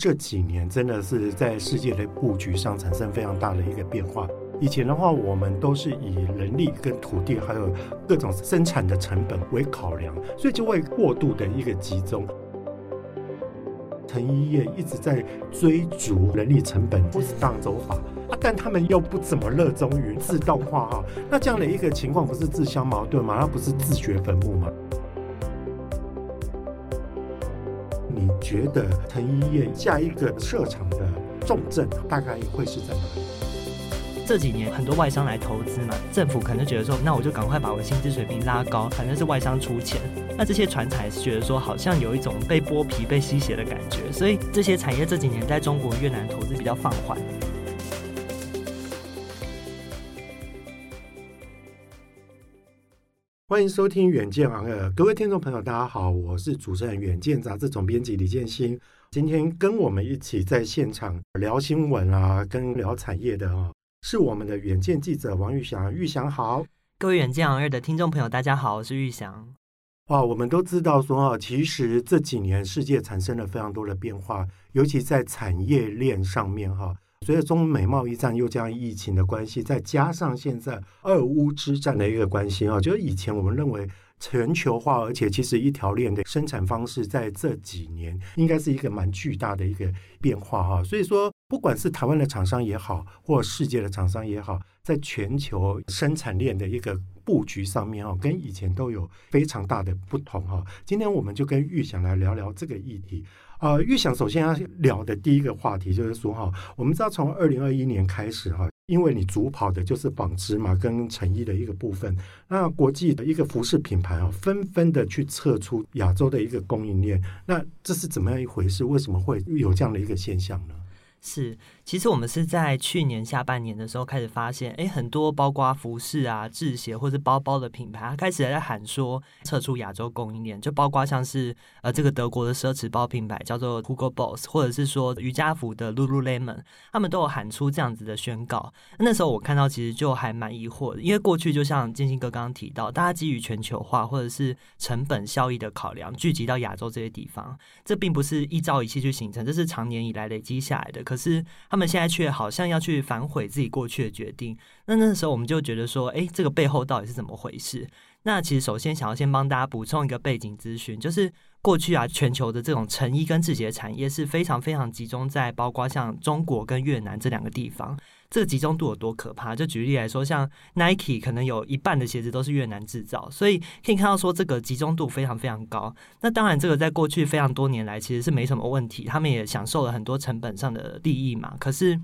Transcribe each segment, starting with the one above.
这几年真的是在世界的布局上产生非常大的一个变化。以前的话，我们都是以人力跟土地还有各种生产的成本为考量，所以就会过度的一个集中。成衣业一直在追逐人力成本不是当走法，但他们又不怎么热衷于自动化哈，那这样的一个情况不是自相矛盾吗？那不是自掘坟墓吗？觉得藤医院下一个设厂的重症大概会是在哪里？这几年很多外商来投资嘛，政府可能觉得说，那我就赶快把我的薪资水平拉高，反正是外商出钱。那这些船才是觉得说，好像有一种被剥皮、被吸血的感觉，所以这些产业这几年在中国、越南投资比较放缓。欢迎收听《远见 on air》，各位听众朋友，大家好，我是主持人《远见》杂志总编辑李建新。今天跟我们一起在现场聊新闻啊，跟聊产业的啊，是我们的远见记者王玉祥。玉祥好，各位《远见 on air》的听众朋友，大家好，我是玉祥。哇，我们都知道说啊，其实这几年世界产生了非常多的变化，尤其在产业链上面哈。随着中美贸易战，又加上疫情的关系，再加上现在俄乌之战的一个关系啊，就是以前我们认为全球化，而且其实一条链的生产方式，在这几年应该是一个蛮巨大的一个变化哈。所以说，不管是台湾的厂商也好，或世界的厂商也好，在全球生产链的一个布局上面哈，跟以前都有非常大的不同哈。今天我们就跟玉祥来聊聊这个议题。呃，玉祥首先要聊的第一个话题就是说哈，我们知道从二零二一年开始哈，因为你主跑的就是纺织嘛，跟成衣的一个部分，那国际的一个服饰品牌啊，纷纷的去撤出亚洲的一个供应链，那这是怎么样一回事？为什么会有这样的一个现象呢？是，其实我们是在去年下半年的时候开始发现，哎，很多包括服饰啊、制鞋或者包包的品牌，它开始在喊说撤出亚洲供应链，就包括像是呃这个德国的奢侈包品牌叫做 Hugo Boss，或者是说瑜伽服的 Lululemon，他们都有喊出这样子的宣告。那时候我看到其实就还蛮疑惑的，因为过去就像建兴哥刚刚提到，大家基于全球化或者是成本效益的考量，聚集到亚洲这些地方，这并不是一朝一夕去形成，这是长年以来累积下来的。可是他们他们现在却好像要去反悔自己过去的决定，那那时候我们就觉得说，哎，这个背后到底是怎么回事？那其实首先想要先帮大家补充一个背景资讯，就是过去啊，全球的这种成衣跟制鞋产业是非常非常集中在包括像中国跟越南这两个地方。这个集中度有多可怕？就举例来说，像 Nike 可能有一半的鞋子都是越南制造，所以可以看到说这个集中度非常非常高。那当然，这个在过去非常多年来其实是没什么问题，他们也享受了很多成本上的利益嘛。可是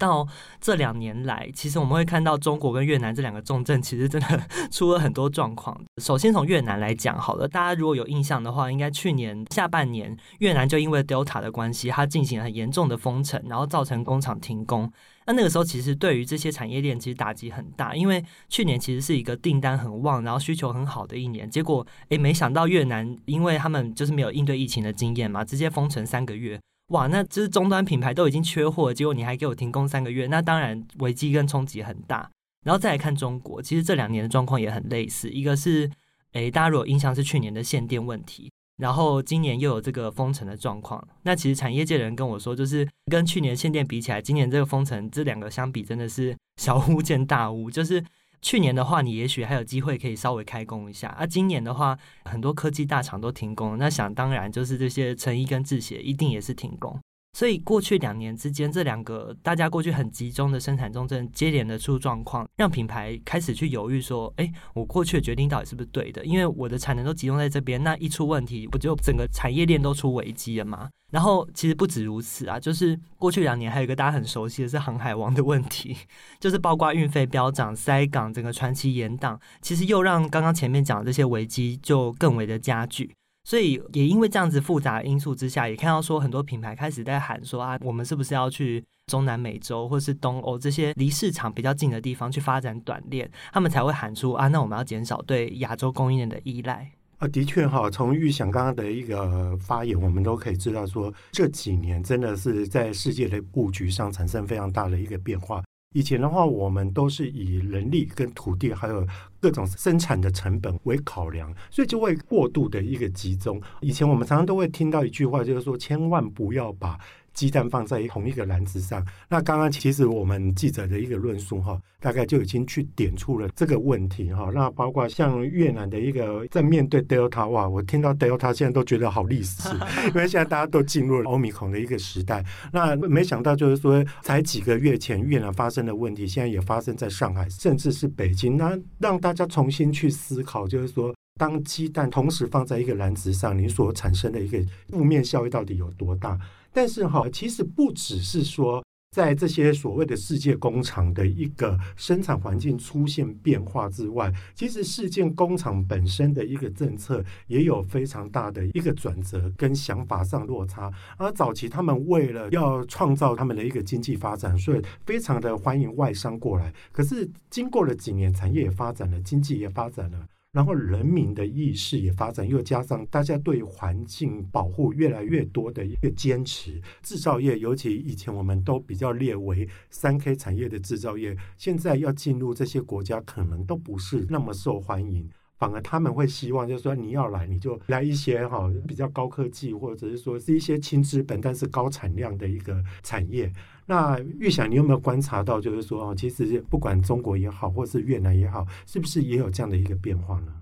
到这两年来，其实我们会看到中国跟越南这两个重镇，其实真的出了很多状况。首先从越南来讲好了，大家如果有印象的话，应该去年下半年越南就因为 Delta 的关系，它进行了很严重的封城，然后造成工厂停工。那那个时候，其实对于这些产业链其实打击很大，因为去年其实是一个订单很旺，然后需求很好的一年。结果，诶，没想到越南，因为他们就是没有应对疫情的经验嘛，直接封城三个月。哇，那这是终端品牌都已经缺货，结果你还给我停工三个月，那当然危机跟冲击很大。然后再来看中国，其实这两年的状况也很类似，一个是，诶，大家如果印象是去年的限电问题。然后今年又有这个封城的状况，那其实产业界人跟我说，就是跟去年限电比起来，今年这个封城这两个相比，真的是小巫见大巫。就是去年的话，你也许还有机会可以稍微开工一下，啊、今年的话，很多科技大厂都停工，那想当然就是这些成衣跟制鞋一定也是停工。所以过去两年之间，这两个大家过去很集中的生产重镇接连的出状况，让品牌开始去犹豫说：“哎，我过去的决定到底是不是对的？因为我的产能都集中在这边，那一出问题，不就整个产业链都出危机了吗？”然后其实不止如此啊，就是过去两年还有一个大家很熟悉的是航海王的问题，就是包括运费飙涨、塞港、整个传奇延档，其实又让刚刚前面讲的这些危机就更为的加剧。所以也因为这样子复杂的因素之下，也看到说很多品牌开始在喊说啊，我们是不是要去中南美洲或是东欧这些离市场比较近的地方去发展短链？他们才会喊出啊，那我们要减少对亚洲供应链的依赖。啊，的确哈，从玉想刚刚的一个发言，我们都可以知道说，这几年真的是在世界的布局上产生非常大的一个变化。以前的话，我们都是以人力跟土地还有各种生产的成本为考量，所以就会过度的一个集中。以前我们常常都会听到一句话，就是说千万不要把鸡蛋放在同一个篮子上。那刚刚其实我们记者的一个论述哈，大概就已经去点出了这个问题哈。那包括像越南的一个在面对 Delta 哇，我听到 Delta 现在都觉得好历史，因为现在大家都进入了 Omicron 的一个时代。那没想到就是说，才几个月前越南发生的问题，现在也发生在上海，甚至是北京。那让大家重新去思考，就是说。当鸡蛋同时放在一个篮子上，你所产生的一个负面效益到底有多大？但是哈，其实不只是说在这些所谓的世界工厂的一个生产环境出现变化之外，其实世界工厂本身的一个政策也有非常大的一个转折跟想法上落差。而早期他们为了要创造他们的一个经济发展，所以非常的欢迎外商过来。可是经过了几年，产业也发展了，经济也发展了。然后人民的意识也发展，又加上大家对环境保护越来越多的一个坚持，制造业尤其以前我们都比较列为三 K 产业的制造业，现在要进入这些国家可能都不是那么受欢迎，反而他们会希望就是说你要来你就来一些哈比较高科技，或者是说是一些轻资本但是高产量的一个产业。那玉想，你有没有观察到，就是说，其实不管中国也好，或是越南也好，是不是也有这样的一个变化呢？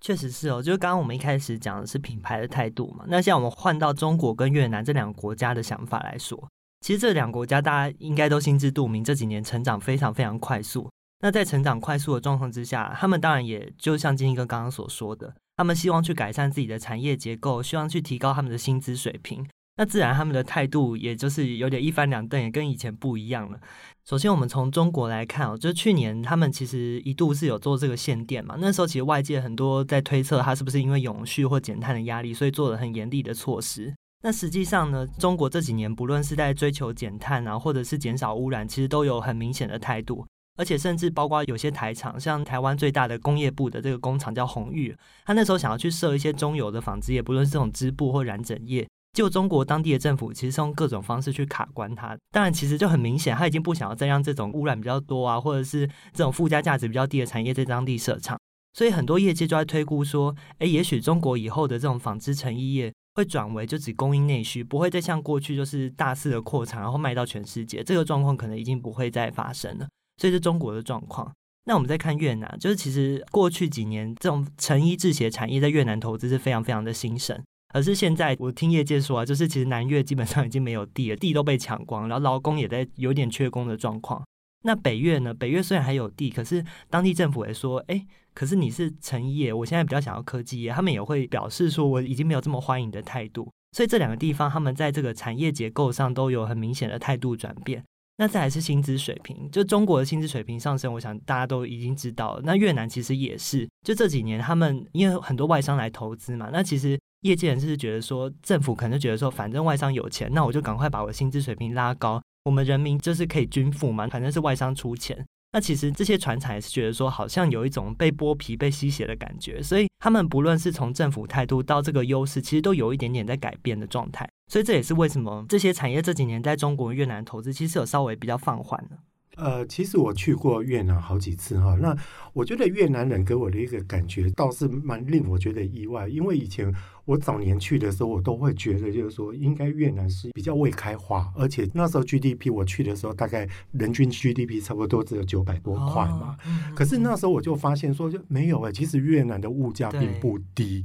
确实是哦，就是刚刚我们一开始讲的是品牌的态度嘛。那像我们换到中国跟越南这两个国家的想法来说，其实这两个国家大家应该都心知肚明，这几年成长非常非常快速。那在成长快速的状况之下，他们当然也就像金一哥刚刚所说的，他们希望去改善自己的产业结构，希望去提高他们的薪资水平。那自然，他们的态度也就是有点一翻两瞪，也跟以前不一样了。首先，我们从中国来看哦，就是去年他们其实一度是有做这个限电嘛。那时候其实外界很多在推测，他是不是因为永续或减碳的压力，所以做了很严厉的措施。那实际上呢，中国这几年不论是在追求减碳啊，或者是减少污染，其实都有很明显的态度。而且甚至包括有些台厂，像台湾最大的工业部的这个工厂叫鸿裕，他那时候想要去设一些中游的纺织业，不论是这种织布或染整业。就中国当地的政府其实是用各种方式去卡关它，当然其实就很明显，他已经不想要再让这种污染比较多啊，或者是这种附加价值比较低的产业在当地设厂，所以很多业界就在推估说，诶，也许中国以后的这种纺织成衣业会转为就只供应内需，不会再像过去就是大肆的扩产，然后卖到全世界，这个状况可能已经不会再发生了。所以是中国的状况。那我们再看越南，就是其实过去几年这种成衣制鞋产业在越南投资是非常非常的兴盛。而是现在，我听业界说啊，就是其实南越基本上已经没有地了，地都被抢光，然后劳工也在有点缺工的状况。那北越呢？北越虽然还有地，可是当地政府也说，哎，可是你是成业，我现在比较想要科技业，他们也会表示说，我已经没有这么欢迎的态度。所以这两个地方，他们在这个产业结构上都有很明显的态度转变。那再来是薪资水平，就中国的薪资水平上升，我想大家都已经知道了。那越南其实也是，就这几年他们因为很多外商来投资嘛，那其实。业界人士是觉得说，政府可能就觉得说，反正外商有钱，那我就赶快把我薪资水平拉高，我们人民就是可以均富嘛，反正是外商出钱。那其实这些船厂也是觉得说，好像有一种被剥皮、被吸血的感觉，所以他们不论是从政府态度到这个优势，其实都有一点点在改变的状态。所以这也是为什么这些产业这几年在中国、越南投资，其实有稍微比较放缓的。呃，其实我去过越南好几次哈，那我觉得越南人给我的一个感觉倒是蛮令我觉得意外，因为以前我早年去的时候，我都会觉得就是说，应该越南是比较未开化，而且那时候 GDP 我去的时候，大概人均 GDP 差不多只有九百多块嘛，哦，可是那时候我就发现说就没有哎，其实越南的物价并不低。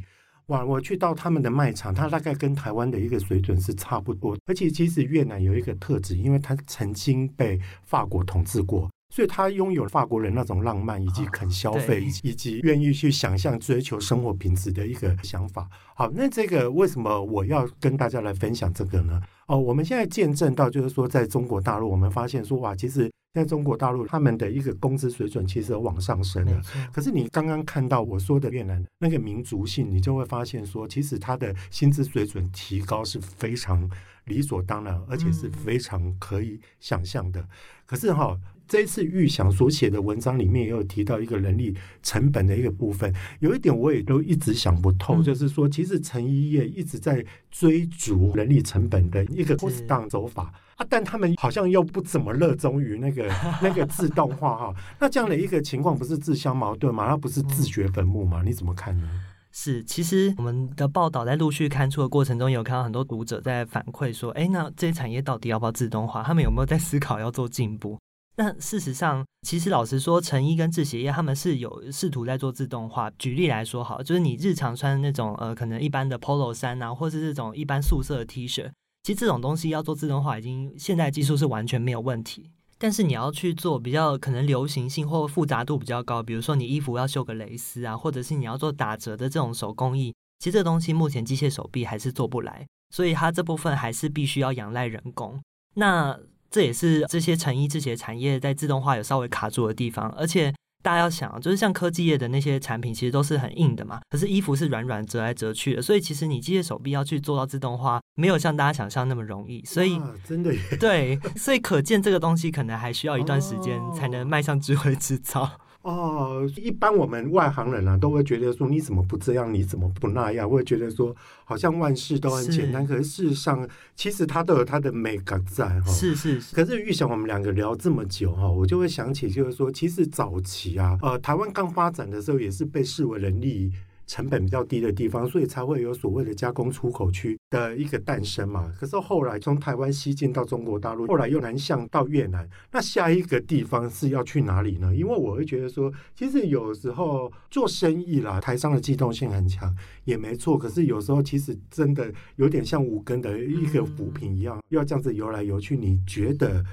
哇！我去到他们的卖场，它大概跟台湾的一个水准是差不多。而且其实越南有一个特质，因为它曾经被法国统治过，所以它拥有法国人那种浪漫，以及肯消费，以及愿意去想象、追求生活品质的一个想法。好，那这个为什么我要跟大家来分享这个呢？哦，我们现在见证到，就是说，在中国大陆，我们发现说，哇，其实。在中国大陆，他们的一个工资水准其实往上升了。可是你刚刚看到我说的越南那个民族性，你就会发现说，其实他的薪资水准提高是非常理所当然，而且是非常可以想象的。可是哈。这一次玉祥所写的文章里面也有提到一个人力成本的一个部分，有一点我也都一直想不透，就是说，其实成衣业一直在追逐人力成本的一个 cost down 走法啊，但他们好像又不怎么热衷于那个 那个自动化哈，那这样的一个情况不是自相矛盾吗？那不是自掘坟墓吗？你怎么看呢？是，其实我们的报道在陆续刊出的过程中，有看到很多读者在反馈说：“哎，那这些产业到底要不要自动化？他们有没有在思考要做进步？”那事实上，其实老实说，成衣跟制鞋业他们是有试图在做自动化。举例来说，好，就是你日常穿的那种呃，可能一般的 Polo 衫啊，或是这种一般素色的 T 恤，其实这种东西要做自动化，已经现在技术是完全没有问题。但是你要去做比较可能流行性或复杂度比较高，比如说你衣服要绣个蕾丝啊，或者是你要做打折的这种手工艺，其实这东西目前机械手臂还是做不来，所以它这部分还是必须要仰赖人工。那这也是这些成衣这些产业在自动化有稍微卡住的地方，而且大家要想，就是像科技业的那些产品，其实都是很硬的嘛，可是衣服是软软折来折去的，所以其实你机械手臂要去做到自动化，没有像大家想象那么容易。所以真的耶，对，所以可见这个东西可能还需要一段时间才能迈向智慧制造。哦，一般我们外行人啊，都会觉得说，你怎么不这样，你怎么不那样？会觉得说，好像万事都很简单，是可是事实上，其实它都有它的美感在哈。是是是。可是预想我们两个聊这么久哈，我就会想起，就是说，其实早期啊，呃，台湾刚发展的时候，也是被视为人力。成本比较低的地方，所以才会有所谓的加工出口区的一个诞生嘛。可是后来从台湾西进到中国大陆，后来又南向到越南，那下一个地方是要去哪里呢？因为我会觉得说，其实有时候做生意啦，台商的机动性很强，也没错。可是有时候其实真的有点像五根的一个浮萍一样，嗯、要这样子游来游去。你觉得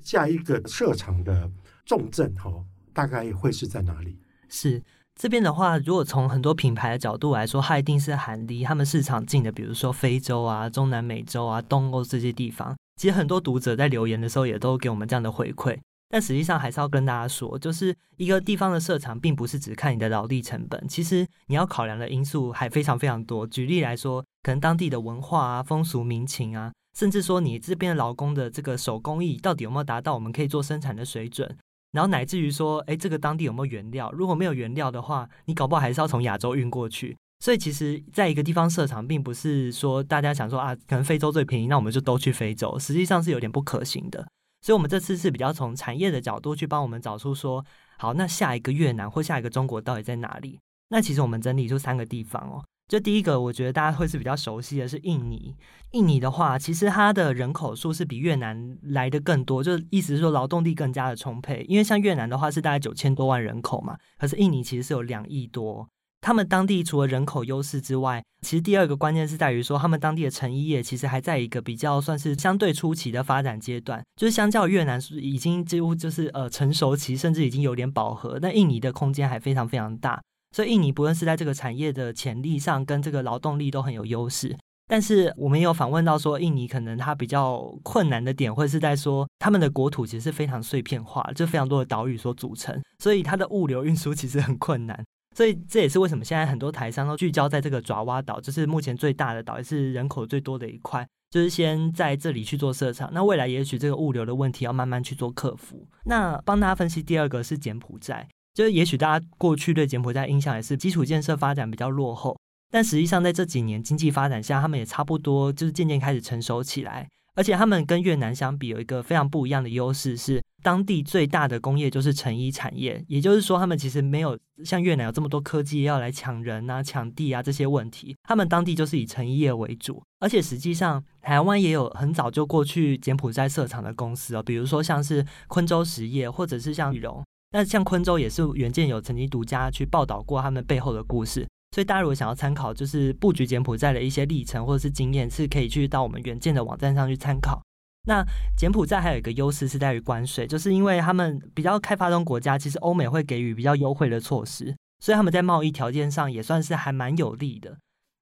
下一个设厂的重镇哈，大概会是在哪里？是。这边的话，如果从很多品牌的角度来说，它一定是很离他们市场近的，比如说非洲啊、中南美洲啊、东欧这些地方。其实很多读者在留言的时候，也都给我们这样的回馈。但实际上还是要跟大家说，就是一个地方的设厂，并不是只看你的劳力成本，其实你要考量的因素还非常非常多。举例来说，可能当地的文化啊、风俗民情啊，甚至说你这边的劳工的这个手工艺到底有没有达到我们可以做生产的水准。然后乃至于说，哎，这个当地有没有原料？如果没有原料的话，你搞不好还是要从亚洲运过去。所以其实，在一个地方设厂，并不是说大家想说啊，可能非洲最便宜，那我们就都去非洲。实际上是有点不可行的。所以，我们这次是比较从产业的角度去帮我们找出说，好，那下一个越南或下一个中国到底在哪里？那其实我们整理出三个地方哦。就第一个，我觉得大家会是比较熟悉的是印尼。印尼的话，其实它的人口数是比越南来的更多，就意思是说劳动力更加的充沛。因为像越南的话是大概九千多万人口嘛，可是印尼其实是有两亿多。他们当地除了人口优势之外，其实第二个关键是在于说，他们当地的成衣业其实还在一个比较算是相对初期的发展阶段，就是相较越南是已经几乎就是呃成熟期，甚至已经有点饱和，但印尼的空间还非常非常大。所以印尼不论是在这个产业的潜力上，跟这个劳动力都很有优势。但是我们也有访问到说，印尼可能它比较困难的点，会是在说他们的国土其实是非常碎片化，就非常多的岛屿所组成，所以它的物流运输其实很困难。所以这也是为什么现在很多台商都聚焦在这个爪哇岛，就是目前最大的岛，也是人口最多的一块，就是先在这里去做设厂。那未来也许这个物流的问题要慢慢去做克服。那帮大家分析第二个是柬埔寨。就是也许大家过去对柬埔寨印象也是基础建设发展比较落后，但实际上在这几年经济发展下，他们也差不多就是渐渐开始成熟起来。而且他们跟越南相比，有一个非常不一样的优势是，当地最大的工业就是成衣产业。也就是说，他们其实没有像越南有这么多科技要来抢人啊、抢地啊这些问题。他们当地就是以成衣业为主。而且实际上，台湾也有很早就过去柬埔寨设厂的公司哦，比如说像是昆州实业，或者是像羽绒。那像昆州也是原件有曾经独家去报道过他们背后的故事，所以大家如果想要参考，就是布局柬埔寨的一些历程或者是经验，是可以去到我们原件的网站上去参考。那柬埔寨还有一个优势是在于关税，就是因为他们比较开发中国家，其实欧美会给予比较优惠的措施，所以他们在贸易条件上也算是还蛮有利的。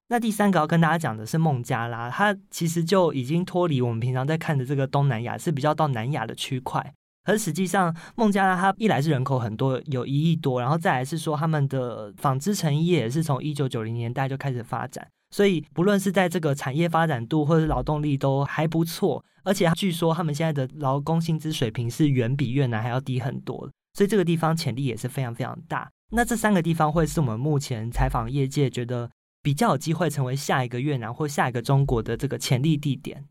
那第三个要跟大家讲的是孟加拉，它其实就已经脱离我们平常在看的这个东南亚，是比较到南亚的区块。而实际上，孟加拉它一来是人口很多，有一亿多，然后再来是说他们的纺织成业也是从一九九零年代就开始发展，所以不论是在这个产业发展度或者劳动力都还不错，而且据说他们现在的劳工薪资水平是远比越南还要低很多，所以这个地方潜力也是非常非常大。那这三个地方会是我们目前采访业界觉得比较有机会成为下一个越南或下一个中国的这个潜力地点。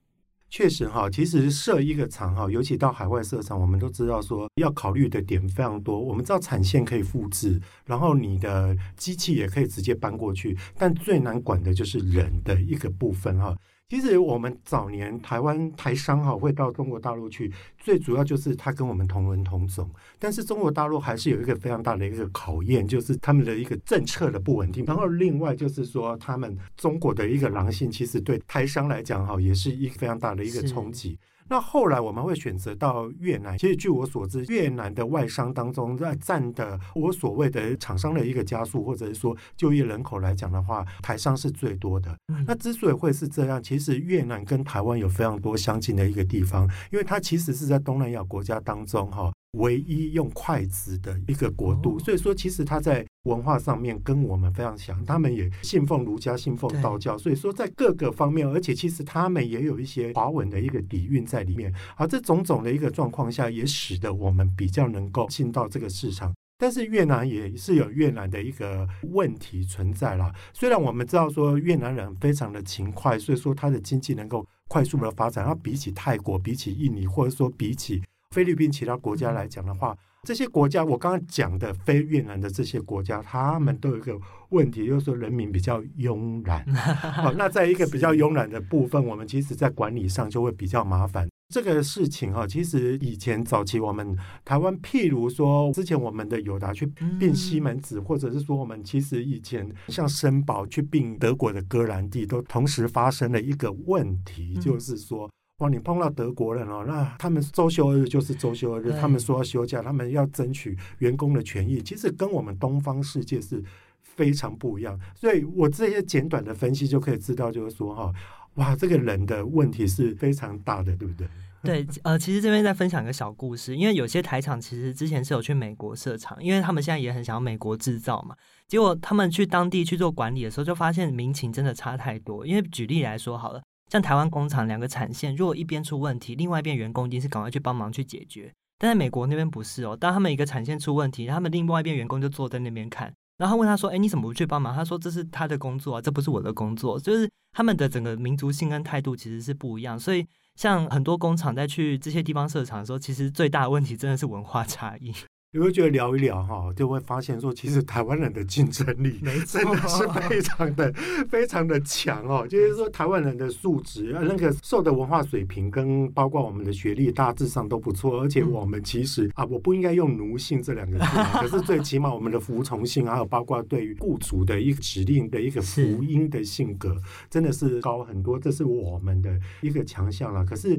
确实哈，其实设一个厂哈，尤其到海外设厂，我们都知道说要考虑的点非常多。我们知道产线可以复制，然后你的机器也可以直接搬过去，但最难管的就是人的一个部分哈。其实我们早年台湾台商哈会到中国大陆去，最主要就是他跟我们同文同种，但是中国大陆还是有一个非常大的一个考验，就是他们的一个政策的不稳定。然后另外就是说，他们中国的一个狼性，其实对台商来讲哈，也是一个非常大的一个冲击。那后来我们会选择到越南。其实据我所知，越南的外商当中，在占的我所谓的厂商的一个加速，或者是说就业人口来讲的话，台商是最多的。那之所以会是这样，其实越南跟台湾有非常多相近的一个地方，因为它其实是在东南亚国家当中哈。唯一用筷子的一个国度，所以说其实他在文化上面跟我们非常像，他们也信奉儒家，信奉道教，所以说在各个方面，而且其实他们也有一些华文的一个底蕴在里面。而这种种的一个状况下，也使得我们比较能够进到这个市场。但是越南也是有越南的一个问题存在啦。虽然我们知道说越南人非常的勤快，所以说他的经济能够快速的发展，要比起泰国、比起印尼，或者说比起。菲律宾其他国家来讲的话，这些国家我刚刚讲的非越南的这些国家，他们都有一个问题，就是说人民比较慵懒。好，那在一个比较慵懒的部分，我们其实在管理上就会比较麻烦。这个事情哈，其实以前早期我们台湾，譬如说之前我们的友达去并西门子，或者是说我们其实以前像绅宝去并德国的哥兰蒂，都同时发生了一个问题，就是说。哇，你碰到德国人哦，那他们周休二日就是周休二日，他们说要休假，他们要争取员工的权益，其实跟我们东方世界是非常不一样。所以我这些简短的分析就可以知道，就是说哈，哇，这个人的问题是非常大的，对不对？对，呃，其实这边再分享一个小故事，因为有些台厂其实之前是有去美国设厂，因为他们现在也很想要美国制造嘛。结果他们去当地去做管理的时候，就发现民情真的差太多。因为举例来说好了。像台湾工厂两个产线，如果一边出问题，另外一边员工一定是赶快去帮忙去解决。但在美国那边不是哦，当他们一个产线出问题，他们另外一边员工就坐在那边看，然后问他说：“哎，你怎么不去帮忙？”他说：“这是他的工作啊，这不是我的工作。”就是他们的整个民族性跟态度其实是不一样。所以，像很多工厂在去这些地方设厂的时候，其实最大的问题真的是文化差异。你会觉得聊一聊哈，就会发现说，其实台湾人的竞争力真的是非常的非常的强哦。就是说，台湾人的素质，那个受的文化水平跟包括我们的学历，大致上都不错。而且我们其实啊，我不应该用奴性这两个字，可是最起码我们的服从性，还有包括对于雇主的一个指令的一个福音的性格，真的是高很多。这是我们的一个强项了。可是。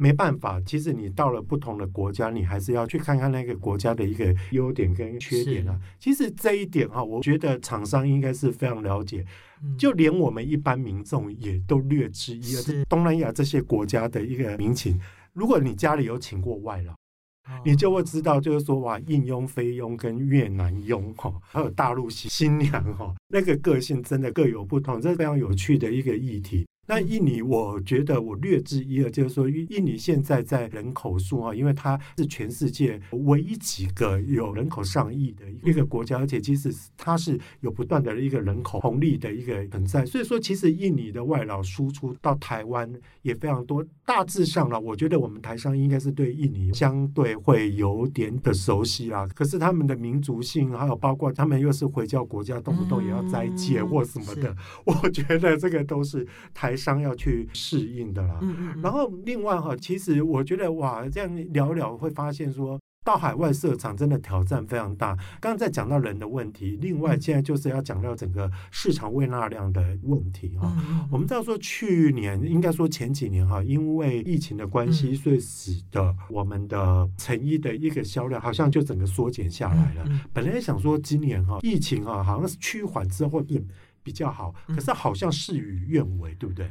没办法，其实你到了不同的国家，你还是要去看看那个国家的一个优点跟缺点啊。其实这一点哈，我觉得厂商应该是非常了解，就连我们一般民众也都略知一二。是东南亚这些国家的一个民情，如果你家里有请过外劳，你就会知道，就是说哇，印佣、菲佣跟越南佣哈，还有大陆新娘哈，那个个性真的各有不同，这是非常有趣的一个议题。那印尼，我觉得我略知一二，就是说，印尼现在在人口数啊，因为它是全世界唯一几个有人口上亿的一个国家，而且其实它是有不断的一个人口红利的一个存在，所以说，其实印尼的外劳输出到台湾也非常多。大致上呢，我觉得我们台商应该是对印尼相对会有点的熟悉啦。可是他们的民族性，还有包括他们又是回教国家，动不动也要斋戒或什么的，我觉得这个都是台。商要去适应的啦，然后另外哈，其实我觉得哇，这样聊聊会发现说，到海外设厂真的挑战非常大。刚刚在讲到人的问题，另外现在就是要讲到整个市场未纳量的问题哈。我们知道说，去年应该说前几年哈，因为疫情的关系，所以使得我们的成衣的一个销量好像就整个缩减下来了。本来想说今年哈，疫情哈好像是趋缓之后变。比较好，可是好像事与愿违，嗯、对不对？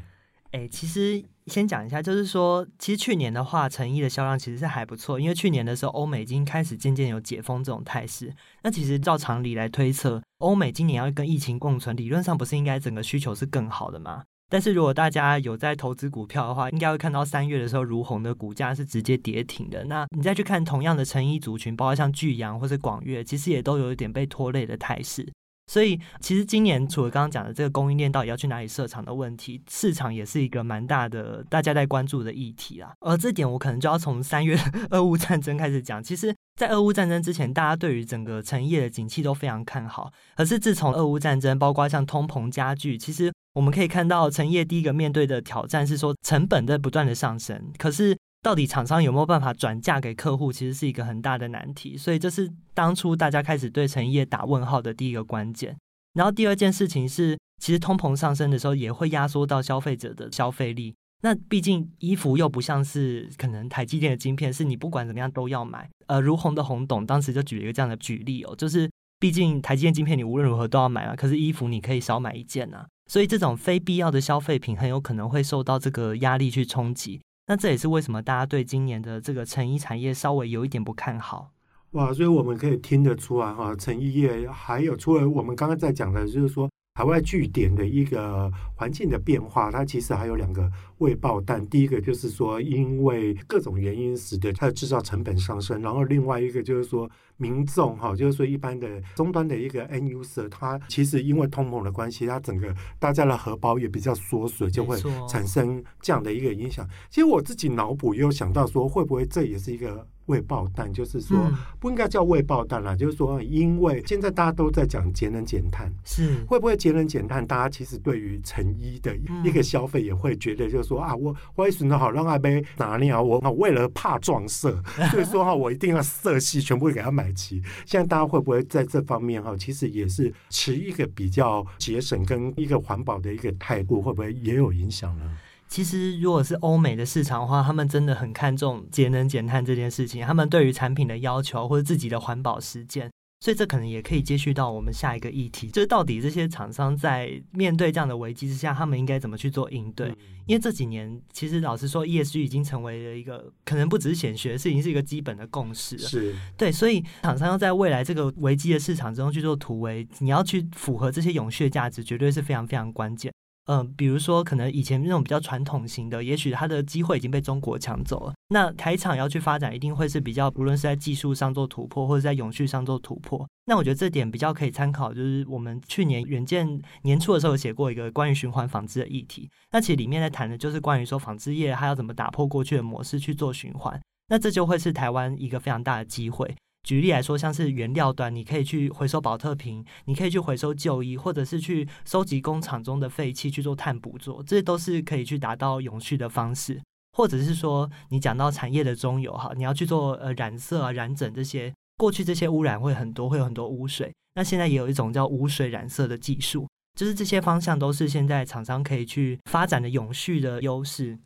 哎、欸，其实先讲一下，就是说，其实去年的话，成衣的销量其实是还不错，因为去年的时候，欧美已经开始渐渐有解封这种态势。那其实照常理来推测，欧美今年要跟疫情共存，理论上不是应该整个需求是更好的吗？但是如果大家有在投资股票的话，应该会看到三月的时候，如虹的股价是直接跌停的。那你再去看同样的成衣族群，包括像聚阳或是广越，其实也都有一点被拖累的态势。所以，其实今年除了刚刚讲的这个供应链到底要去哪里设厂的问题，市场也是一个蛮大的大家在关注的议题啦。而这点我可能就要从三月 俄乌战争开始讲。其实，在俄乌战争之前，大家对于整个成业的景气都非常看好。可是自从俄乌战争，包括像通膨加剧，其实我们可以看到，成业第一个面对的挑战是说成本在不断的上升。可是到底厂商有没有办法转嫁给客户，其实是一个很大的难题。所以这是当初大家开始对成业打问号的第一个关键。然后第二件事情是，其实通膨上升的时候也会压缩到消费者的消费力。那毕竟衣服又不像是可能台积电的晶片，是你不管怎么样都要买。呃，如虹的红董当时就举了一个这样的举例哦，就是毕竟台积电晶片你无论如何都要买啊，可是衣服你可以少买一件啊。所以这种非必要的消费品很有可能会受到这个压力去冲击。那这也是为什么大家对今年的这个成衣产业稍微有一点不看好。哇，所以我们可以听得出来哈，成衣业还有除了我们刚刚在讲的，就是说。海外据点的一个环境的变化，它其实还有两个未爆弹。第一个就是说，因为各种原因使得它的制造成本上升，然后另外一个就是说，民众哈，就是说一般的终端的一个 end user，它其实因为通膨的关系，它整个大家的荷包也比较缩水，就会产生这样的一个影响。其实我自己脑补也有想到说，会不会这也是一个。未爆弹就是说，不应该叫未爆弹啦，嗯、就是说，因为现在大家都在讲节能减碳，是会不会节能减碳？大家其实对于成衣的一个消费也会觉得，就是说、嗯、啊，我我为什么好让阿杯拿捏啊？我为了怕撞色，所以说哈，我一定要色系全部给它买齐。现在大家会不会在这方面哈，其实也是持一个比较节省跟一个环保的一个态度，会不会也有影响呢？其实，如果是欧美的市场的话，他们真的很看重节能减碳这件事情。他们对于产品的要求或者自己的环保实践，所以这可能也可以接续到我们下一个议题，就是到底这些厂商在面对这样的危机之下，他们应该怎么去做应对？因为这几年，其实老实说，ESG 已经成为了一个可能不只是显学，是已经是一个基本的共识了。是对，所以厂商要在未来这个危机的市场之中去做突围，你要去符合这些永续价值，绝对是非常非常关键。嗯、比如说，可能以前那种比较传统型的，也许它的机会已经被中国抢走了。那台厂要去发展，一定会是比较，无论是在技术上做突破，或者在永续上做突破。那我觉得这点比较可以参考，就是我们去年远见年初的时候写过一个关于循环纺织的议题。那其实里面在谈的就是关于说纺织业它要怎么打破过去的模式去做循环。那这就会是台湾一个非常大的机会。举例来说，像是原料端，你可以去回收保特瓶，你可以去回收旧衣，或者是去收集工厂中的废弃去做碳捕捉，这些都是可以去达到永续的方式。或者是说，你讲到产业的中游哈，你要去做呃染色啊、染整这些，过去这些污染会很多，会有很多污水。那现在也有一种叫污水染色的技术，就是这些方向都是现在厂商可以去发展的永续的优势。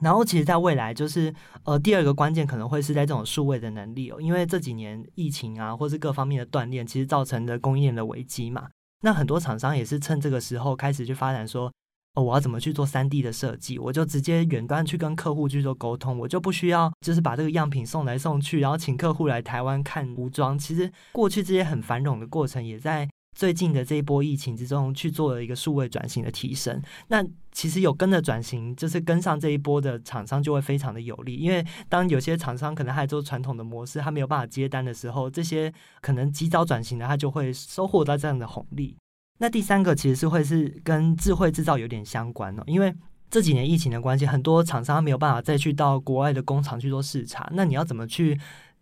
然后，其实，在未来，就是呃，第二个关键可能会是在这种数位的能力哦，因为这几年疫情啊，或是各方面的锻炼，其实造成的供应链的危机嘛。那很多厂商也是趁这个时候开始去发展说，哦，我要怎么去做三 D 的设计？我就直接远端去跟客户去做沟通，我就不需要就是把这个样品送来送去，然后请客户来台湾看服装。其实过去这些很繁荣的过程，也在。最近的这一波疫情之中，去做了一个数位转型的提升。那其实有跟着转型，就是跟上这一波的厂商就会非常的有利。因为当有些厂商可能还做传统的模式，他没有办法接单的时候，这些可能及早转型的，他就会收获到这样的红利。那第三个其实是会是跟智慧制造有点相关哦，因为这几年疫情的关系，很多厂商没有办法再去到国外的工厂去做视察。那你要怎么去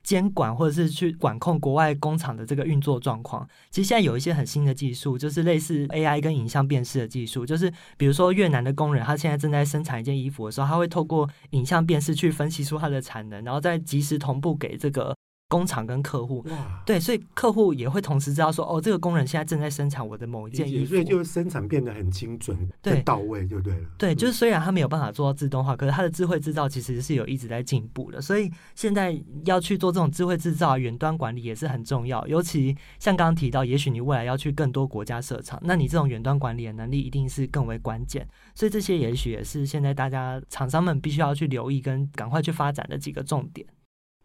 监管或者是去管控国外工厂的这个运作状况，其实现在有一些很新的技术，就是类似 AI 跟影像辨识的技术，就是比如说越南的工人，他现在正在生产一件衣服的时候，他会透过影像辨识去分析出他的产能，然后再及时同步给这个。工厂跟客户，对，所以客户也会同时知道说，哦，这个工人现在正在生产我的某一件衣服，所以就是生产变得很精准，对，到位就对了。对，就是虽然他没有办法做到自动化，可是他的智慧制造其实是有一直在进步的。所以现在要去做这种智慧制造、远端管理也是很重要。尤其像刚刚提到，也许你未来要去更多国家设厂，那你这种远端管理的能力一定是更为关键。所以这些也许也是现在大家厂商们必须要去留意跟赶快去发展的几个重点。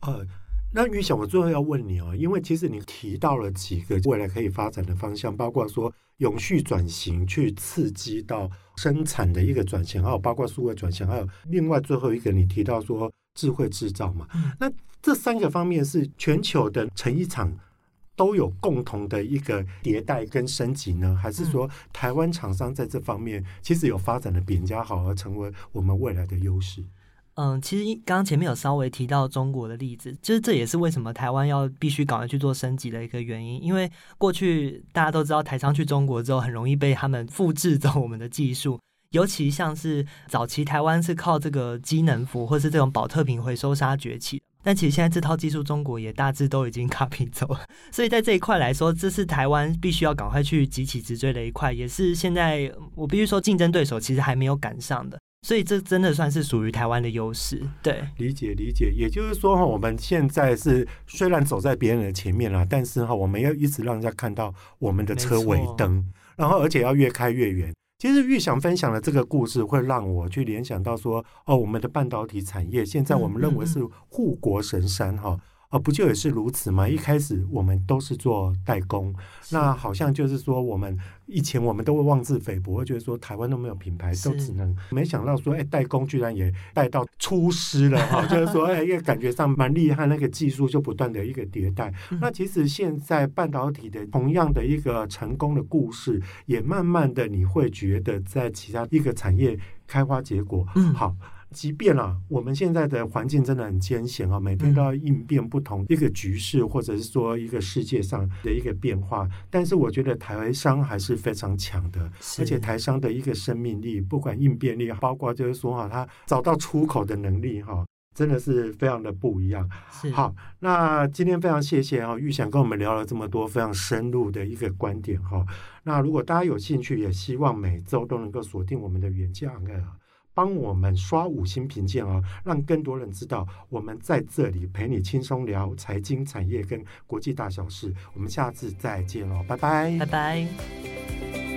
呃。那于翔，我最后要问你哦，因为其实你提到了几个未来可以发展的方向，包括说永续转型去刺激到生产的一个转型，还有包括数位转型，还有另外最后一个你提到说智慧制造嘛。那这三个方面是全球的成衣厂都有共同的一个迭代跟升级呢？还是说台湾厂商在这方面其实有发展的比人家好，而成为我们未来的优势？嗯，其实刚刚前面有稍微提到中国的例子，就是这也是为什么台湾要必须赶快去做升级的一个原因。因为过去大家都知道，台商去中国之后，很容易被他们复制走我们的技术。尤其像是早期台湾是靠这个机能服或是这种宝特瓶回收杀崛起，但其实现在这套技术中国也大致都已经 copy 走了。所以在这一块来说，这是台湾必须要赶快去急起直追的一块，也是现在我必须说竞争对手其实还没有赶上的。所以这真的算是属于台湾的优势。对，理解理解。也就是说哈，我们现在是虽然走在别人的前面了，但是哈，我们要一直让人家看到我们的车尾灯，然后而且要越开越远。其实玉想分享的这个故事，会让我去联想到说，哦，我们的半导体产业现在我们认为是护国神山哈。啊，不就也是如此吗？一开始我们都是做代工，那好像就是说，我们以前我们都会妄自菲薄，会觉得说台湾都没有品牌，都只能没想到说，哎，代工居然也带到出师了哈，就是说，哎，也感觉上蛮厉害，那个技术就不断的一个迭代。那其实现在半导体的同样的一个成功的故事，也慢慢的你会觉得在其他一个产业开花结果。嗯，好。即便啊，我们现在的环境真的很艰险啊，每天都要应变不同一个局势，或者是说一个世界上的一个变化。但是我觉得台商还是非常强的，而且台商的一个生命力，不管应变力，包括就是说哈，他找到出口的能力哈，真的是非常的不一样。好，那今天非常谢谢啊，玉祥跟我们聊了这么多非常深入的一个观点哈。那如果大家有兴趣，也希望每周都能够锁定我们的远见帮我们刷五星评鉴哦，让更多人知道我们在这里陪你轻松聊财经、产业跟国际大小事。我们下次再见喽，拜拜，拜拜。